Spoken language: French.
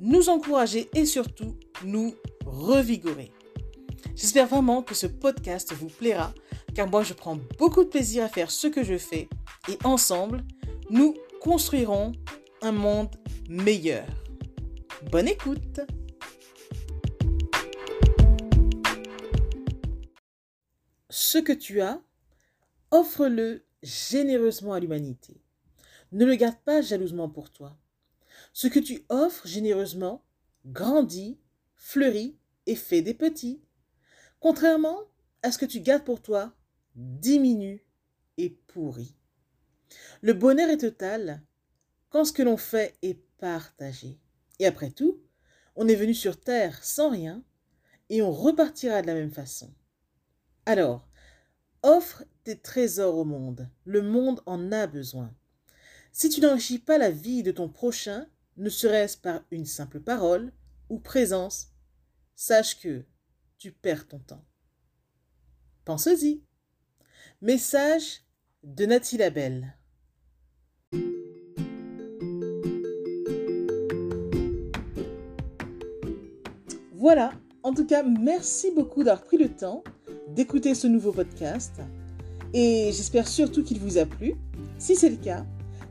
nous encourager et surtout nous revigorer. J'espère vraiment que ce podcast vous plaira car moi je prends beaucoup de plaisir à faire ce que je fais et ensemble, nous construirons un monde meilleur. Bonne écoute Ce que tu as, offre-le généreusement à l'humanité. Ne le garde pas jalousement pour toi. Ce que tu offres généreusement grandit, fleurit et fait des petits. Contrairement à ce que tu gardes pour toi, diminue et pourrit. Le bonheur est total quand ce que l'on fait est partagé. Et après tout, on est venu sur Terre sans rien et on repartira de la même façon. Alors, offre tes trésors au monde. Le monde en a besoin. Si tu n'enrichis pas la vie de ton prochain, ne serait-ce par une simple parole ou présence, sache que tu perds ton temps. Pense-y. Message de Nathalie Labelle. Voilà, en tout cas, merci beaucoup d'avoir pris le temps d'écouter ce nouveau podcast et j'espère surtout qu'il vous a plu. Si c'est le cas,